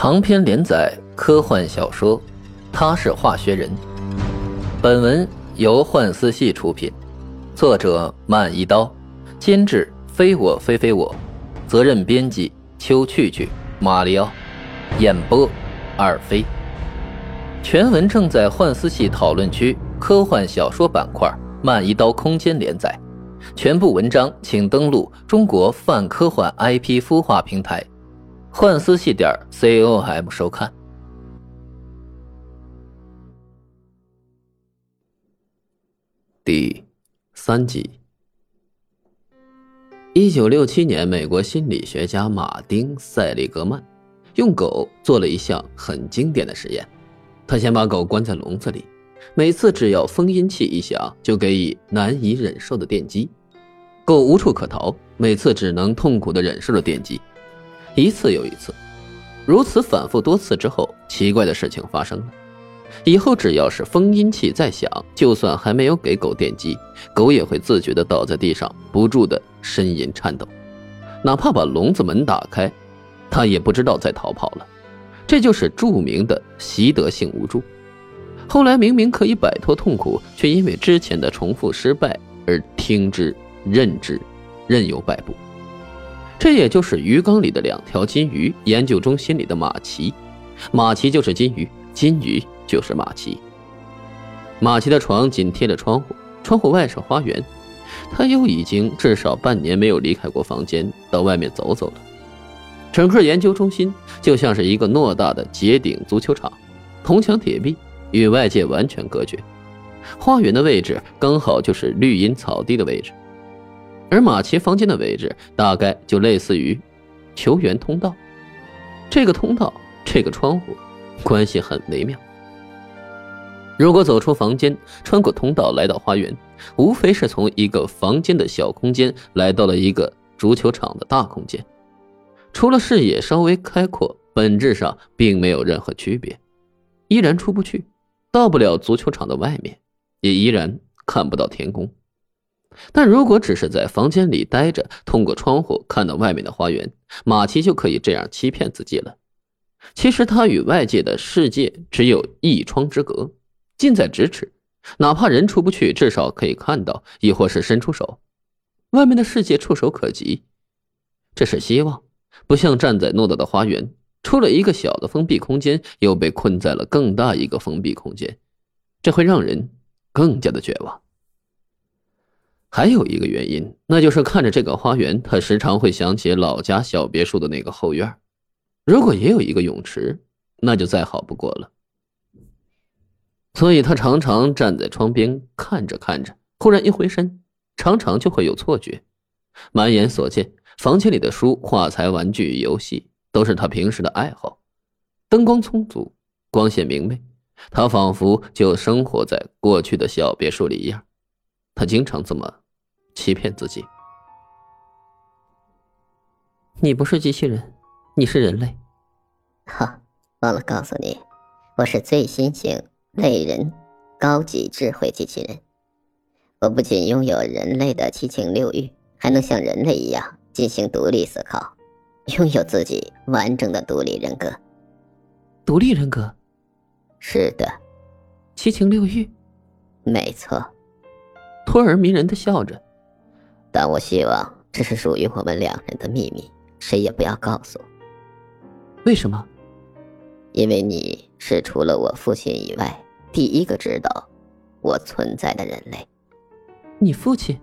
长篇连载科幻小说《他是化学人》，本文由幻思系出品，作者慢一刀，监制非我非非我，责任编辑秋去去、马里奥，演播二飞。全文正在幻思系讨论区科幻小说板块慢一刀空间连载，全部文章请登录中国泛科幻 IP 孵化平台。幻思细点 com 收看。第三集。一九六七年，美国心理学家马丁·塞利格曼用狗做了一项很经典的实验。他先把狗关在笼子里，每次只要封音器一响，就给予难以忍受的电击。狗无处可逃，每次只能痛苦的忍受着电击。一次又一次，如此反复多次之后，奇怪的事情发生了。以后只要是封音器在响，就算还没有给狗电击，狗也会自觉地倒在地上，不住地呻吟颤抖。哪怕把笼子门打开，它也不知道在逃跑了。这就是著名的习得性无助。后来明明可以摆脱痛苦，却因为之前的重复失败而听之任之，任由摆布。这也就是鱼缸里的两条金鱼研究中心里的马奇，马奇就是金鱼，金鱼就是马奇。马奇的床紧贴着窗户，窗户外是花园，他又已经至少半年没有离开过房间，到外面走走了。整个研究中心就像是一个偌大的结顶足球场，铜墙铁壁，与外界完全隔绝。花园的位置刚好就是绿荫草地的位置。而马奇房间的位置大概就类似于球员通道，这个通道，这个窗户，关系很微妙。如果走出房间，穿过通道来到花园，无非是从一个房间的小空间来到了一个足球场的大空间，除了视野稍微开阔，本质上并没有任何区别，依然出不去，到不了足球场的外面，也依然看不到天空。但如果只是在房间里待着，通过窗户看到外面的花园，马奇就可以这样欺骗自己了。其实他与外界的世界只有一窗之隔，近在咫尺，哪怕人出不去，至少可以看到，亦或是伸出手，外面的世界触手可及。这是希望，不像站在诺大的花园，出了一个小的封闭空间，又被困在了更大一个封闭空间，这会让人更加的绝望。还有一个原因，那就是看着这个花园，他时常会想起老家小别墅的那个后院。如果也有一个泳池，那就再好不过了。所以他常常站在窗边看着看着，忽然一回身，常常就会有错觉。满眼所见，房间里的书、画材、玩具、游戏，都是他平时的爱好。灯光充足，光线明媚，他仿佛就生活在过去的小别墅里一样。他经常这么欺骗自己。你不是机器人，你是人类。哈，忘了告诉你，我是最新型类人高级智慧机器人。我不仅拥有人类的七情六欲，还能像人类一样进行独立思考，拥有自己完整的独立人格。独立人格？是的。七情六欲？没错。托尔迷人的笑着，但我希望这是属于我们两人的秘密，谁也不要告诉。为什么？因为你是除了我父亲以外第一个知道我存在的人类。你父亲？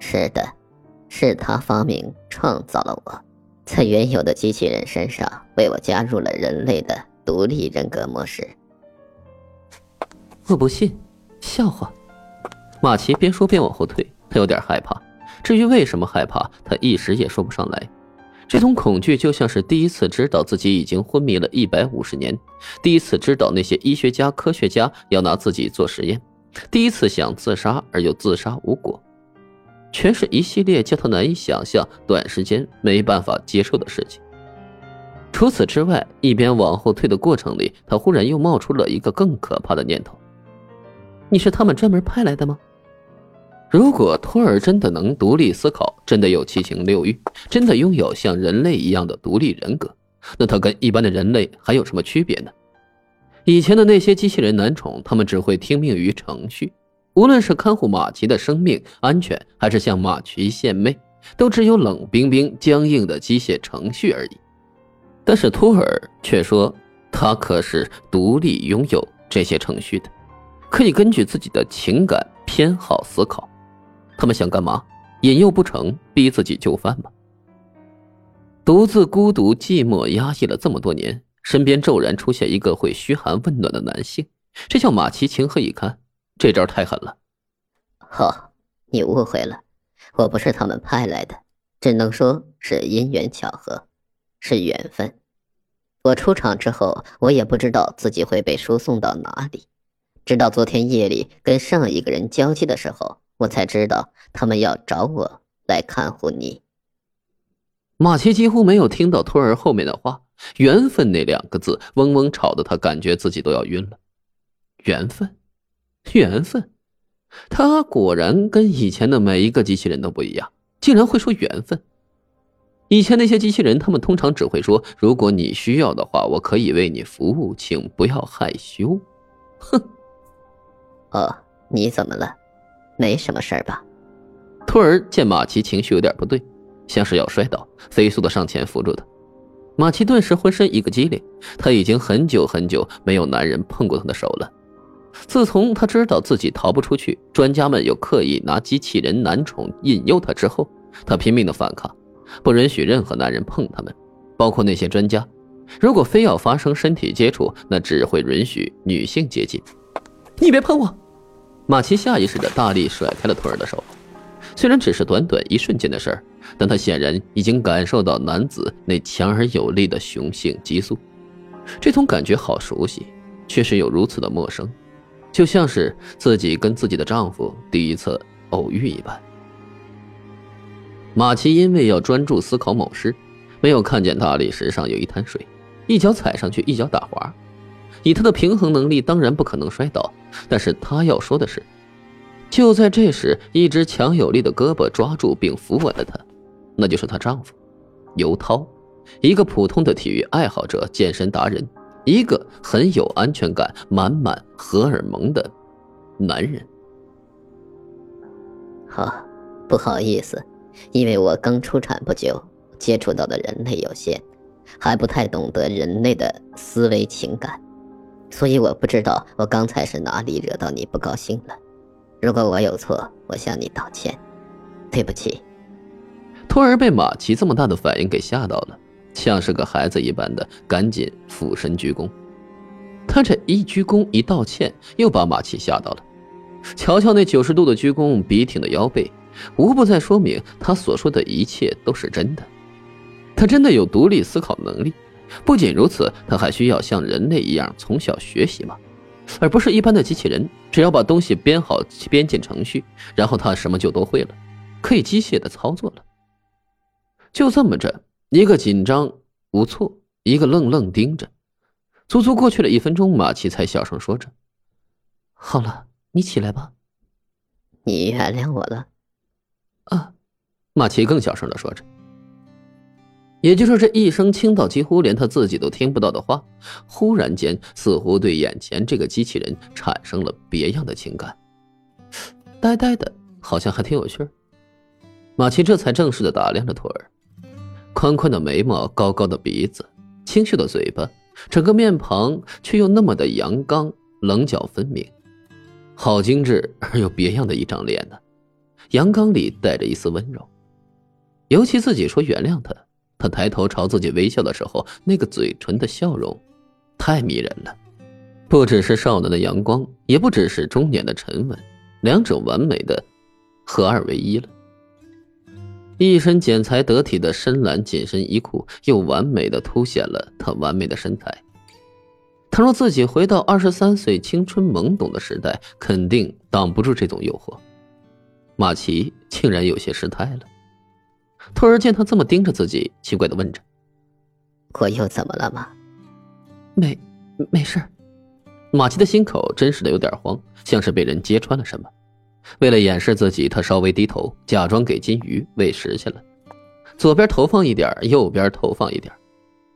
是的，是他发明创造了我，在原有的机器人身上为我加入了人类的独立人格模式。我不信，笑话。马奇边说边往后退，他有点害怕。至于为什么害怕，他一时也说不上来。这种恐惧就像是第一次知道自己已经昏迷了一百五十年，第一次知道那些医学家、科学家要拿自己做实验，第一次想自杀而又自杀无果，全是一系列叫他难以想象、短时间没办法接受的事情。除此之外，一边往后退的过程里，他忽然又冒出了一个更可怕的念头：“你是他们专门派来的吗？”如果托尔真的能独立思考，真的有七情六欲，真的拥有像人类一样的独立人格，那他跟一般的人类还有什么区别呢？以前的那些机器人男宠，他们只会听命于程序，无论是看护马奇的生命安全，还是向马奇献媚，都只有冷冰冰、僵硬的机械程序而已。但是托尔却说，他可是独立拥有这些程序的，可以根据自己的情感偏好思考。他们想干嘛？引诱不成，逼自己就范吗？独自孤独、寂寞、压抑了这么多年，身边骤然出现一个会嘘寒问暖的男性，这叫马奇情何以堪？这招太狠了！哦，你误会了，我不是他们派来的，只能说是因缘巧合，是缘分。我出场之后，我也不知道自己会被输送到哪里，直到昨天夜里跟上一个人交接的时候。我才知道他们要找我来看护你。马奇几乎没有听到托儿后面的话，“缘分”那两个字嗡嗡吵得他感觉自己都要晕了。缘分，缘分，他果然跟以前的每一个机器人都不一样，竟然会说缘分。以前那些机器人，他们通常只会说：“如果你需要的话，我可以为你服务，请不要害羞。”哼。哦，你怎么了？没什么事儿吧？托儿见马奇情绪有点不对，像是要摔倒，飞速的上前扶住他。马奇顿时浑身一个激灵，他已经很久很久没有男人碰过他的手了。自从他知道自己逃不出去，专家们又刻意拿机器人男宠引诱他之后，他拼命的反抗，不允许任何男人碰他们，包括那些专家。如果非要发生身体接触，那只会允许女性接近。你别碰我！马奇下意识地大力甩开了托尔的手，虽然只是短短一瞬间的事儿，但他显然已经感受到男子那强而有力的雄性激素。这种感觉好熟悉，却是又如此的陌生，就像是自己跟自己的丈夫第一次偶遇一般。马奇因为要专注思考某事，没有看见大理石上有一滩水，一脚踩上去，一脚打滑。以他的平衡能力，当然不可能摔倒。但是他要说的是，就在这时，一只强有力的胳膊抓住并扶稳了他，那就是她丈夫，尤涛，一个普通的体育爱好者、健身达人，一个很有安全感、满满荷尔蒙的男人。好，不好意思，因为我刚出产不久，接触到的人类有限，还不太懂得人类的思维情感。所以我不知道我刚才是哪里惹到你不高兴了。如果我有错，我向你道歉，对不起。托儿被马奇这么大的反应给吓到了，像是个孩子一般的赶紧俯身鞠躬。他这一鞠躬一道歉，又把马奇吓到了。瞧瞧那九十度的鞠躬，笔挺的腰背，无不在说明他所说的一切都是真的。他真的有独立思考能力。不仅如此，他还需要像人类一样从小学习吗？而不是一般的机器人，只要把东西编好、编进程序，然后他什么就都会了，可以机械的操作了。就这么着，一个紧张无措，一个愣愣盯着，足足过去了一分钟，马奇才小声说着：“好了，你起来吧。”你原谅我了。啊，马奇更小声的说着。也就是这一声轻到几乎连他自己都听不到的话，忽然间似乎对眼前这个机器人产生了别样的情感，呆呆的，好像还挺有趣儿。马奇这才正式的打量着托儿，宽宽的眉毛，高高的鼻子，清秀的嘴巴，整个面庞却又那么的阳刚，棱角分明，好精致而又别样的一张脸呢，阳刚里带着一丝温柔，尤其自己说原谅他。他抬头朝自己微笑的时候，那个嘴唇的笑容，太迷人了。不只是少男的阳光，也不只是中年的沉稳，两者完美的合二为一了。一身剪裁得体的深蓝紧身衣裤，又完美的凸显了他完美的身材。倘若自己回到二十三岁青春懵懂的时代，肯定挡不住这种诱惑。马奇竟然有些失态了。托儿见他这么盯着自己，奇怪的问着：“我又怎么了吗？”“没，没事。”马奇的心口真是的有点慌，像是被人揭穿了什么。为了掩饰自己，他稍微低头，假装给金鱼喂食去了。左边投放一点，右边投放一点。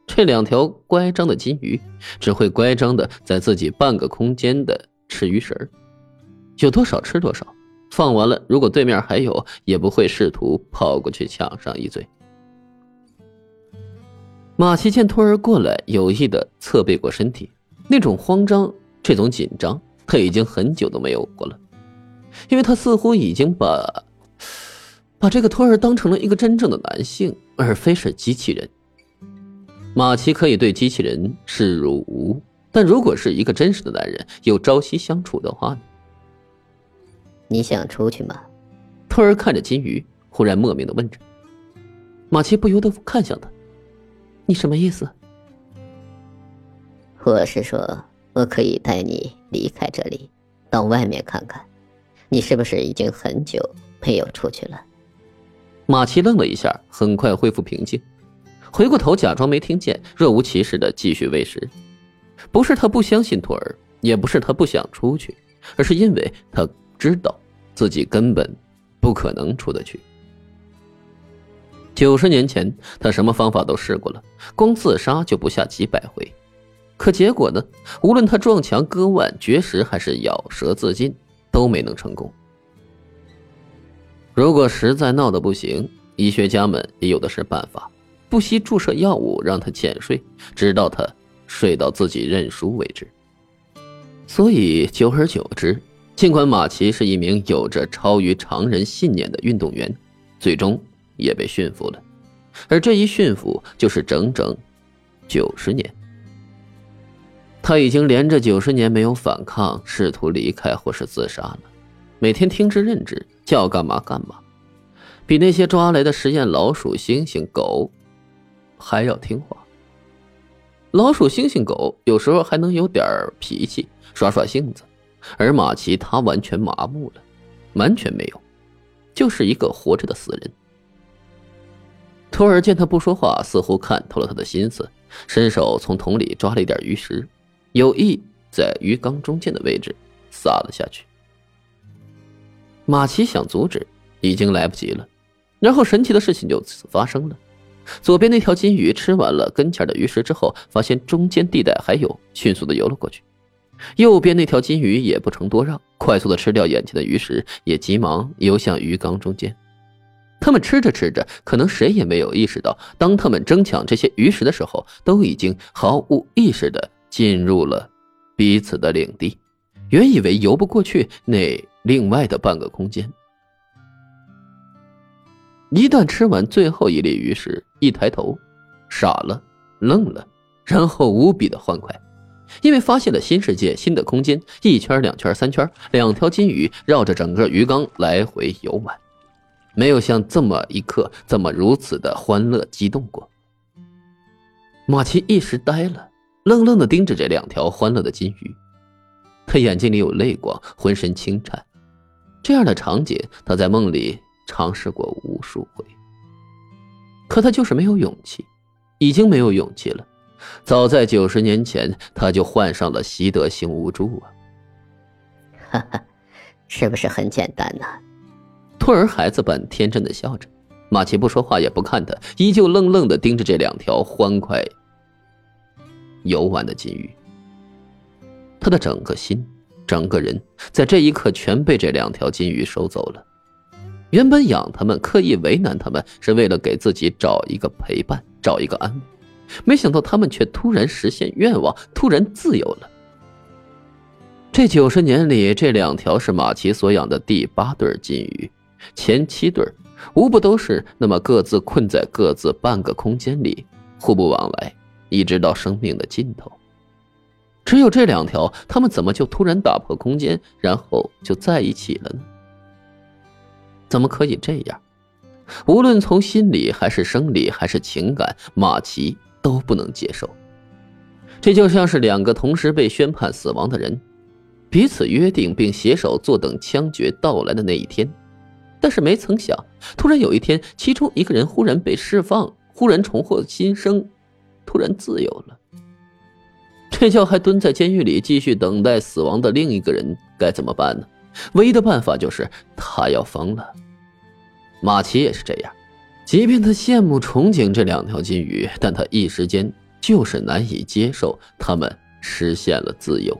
这两条乖张的金鱼只会乖张的在自己半个空间的吃鱼食有多少吃多少。放完了，如果对面还有，也不会试图跑过去抢上一嘴。马奇见托儿过来，有意的侧背过身体，那种慌张，这种紧张，他已经很久都没有过了，因为他似乎已经把把这个托儿当成了一个真正的男性，而非是机器人。马奇可以对机器人视如无物，但如果是一个真实的男人，有朝夕相处的话呢？你想出去吗？托儿看着金鱼，忽然莫名的问着。马奇不由得看向他：“你什么意思？”我是说，我可以带你离开这里，到外面看看。你是不是已经很久没有出去了？马奇愣了一下，很快恢复平静。回过头，假装没听见，若无其事的继续喂食。不是他不相信托儿，也不是他不想出去，而是因为他知道自己根本不可能出得去。九十年前，他什么方法都试过了，光自杀就不下几百回，可结果呢？无论他撞墙、割腕、绝食，还是咬舌自尽，都没能成功。如果实在闹得不行，医学家们也有的是办法。不惜注射药物让他浅睡，直到他睡到自己认输为止。所以久而久之，尽管马奇是一名有着超于常人信念的运动员，最终也被驯服了。而这一驯服就是整整九十年。他已经连着九十年没有反抗，试图离开或是自杀了。每天听之任之，叫干嘛干嘛，比那些抓来的实验老鼠、猩猩、狗。还要听话。老鼠、猩猩、狗有时候还能有点脾气，耍耍性子，而马奇他完全麻木了，完全没有，就是一个活着的死人。托尔见他不说话，似乎看透了他的心思，伸手从桶里抓了一点鱼食，有意在鱼缸中间的位置撒了下去。马奇想阻止，已经来不及了，然后神奇的事情就此发生了。左边那条金鱼吃完了跟前的鱼食之后，发现中间地带还有，迅速的游了过去。右边那条金鱼也不成多让，快速的吃掉眼前的鱼食，也急忙游向鱼缸中间。他们吃着吃着，可能谁也没有意识到，当他们争抢这些鱼食的时候，都已经毫无意识的进入了彼此的领地。原以为游不过去那另外的半个空间。一旦吃完最后一粒鱼食，一抬头，傻了，愣了，然后无比的欢快，因为发现了新世界、新的空间。一圈、两圈、三圈，两条金鱼绕着整个鱼缸来回游玩，没有像这么一刻这么如此的欢乐激动过。马奇一时呆了，愣愣的盯着这两条欢乐的金鱼，他眼睛里有泪光，浑身轻颤。这样的场景，他在梦里。尝试过无数回，可他就是没有勇气，已经没有勇气了。早在九十年前，他就患上了习得性无助啊！哈哈，是不是很简单呢？兔儿孩子般天真的笑着，马奇不说话，也不看他，依旧愣愣的盯着这两条欢快游玩的金鱼。他的整个心，整个人，在这一刻全被这两条金鱼收走了。原本养他们，刻意为难他们，是为了给自己找一个陪伴，找一个安慰。没想到他们却突然实现愿望，突然自由了。这九十年里，这两条是马奇所养的第八对金鱼，前七对无不都是那么各自困在各自半个空间里，互不往来，一直到生命的尽头。只有这两条，他们怎么就突然打破空间，然后就在一起了呢？怎么可以这样？无论从心理还是生理还是情感，马奇都不能接受。这就像是两个同时被宣判死亡的人，彼此约定并携手坐等枪决到来的那一天。但是没曾想，突然有一天，其中一个人忽然被释放，忽然重获新生，突然自由了。这叫还蹲在监狱里继续等待死亡的另一个人该怎么办呢？唯一的办法就是他要疯了。马奇也是这样，即便他羡慕憧憬这两条金鱼，但他一时间就是难以接受他们实现了自由，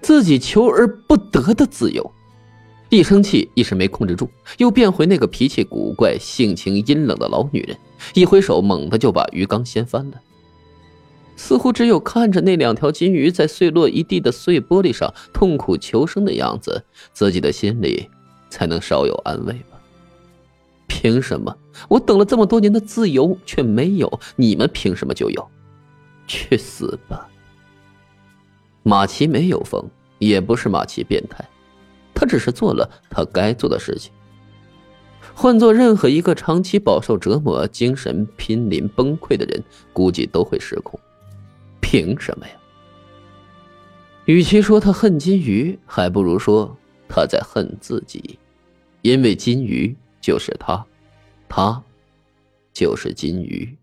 自己求而不得的自由。一生气，一时没控制住，又变回那个脾气古怪、性情阴冷的老女人，一挥手，猛地就把鱼缸掀翻了。似乎只有看着那两条金鱼在碎落一地的碎玻璃上痛苦求生的样子，自己的心里才能稍有安慰吧。凭什么我等了这么多年的自由却没有？你们凭什么就有？去死吧！马奇没有疯，也不是马奇变态，他只是做了他该做的事情。换做任何一个长期饱受折磨、精神濒临崩溃的人，估计都会失控。凭什么呀？与其说他恨金鱼，还不如说他在恨自己，因为金鱼就是他，他就是金鱼。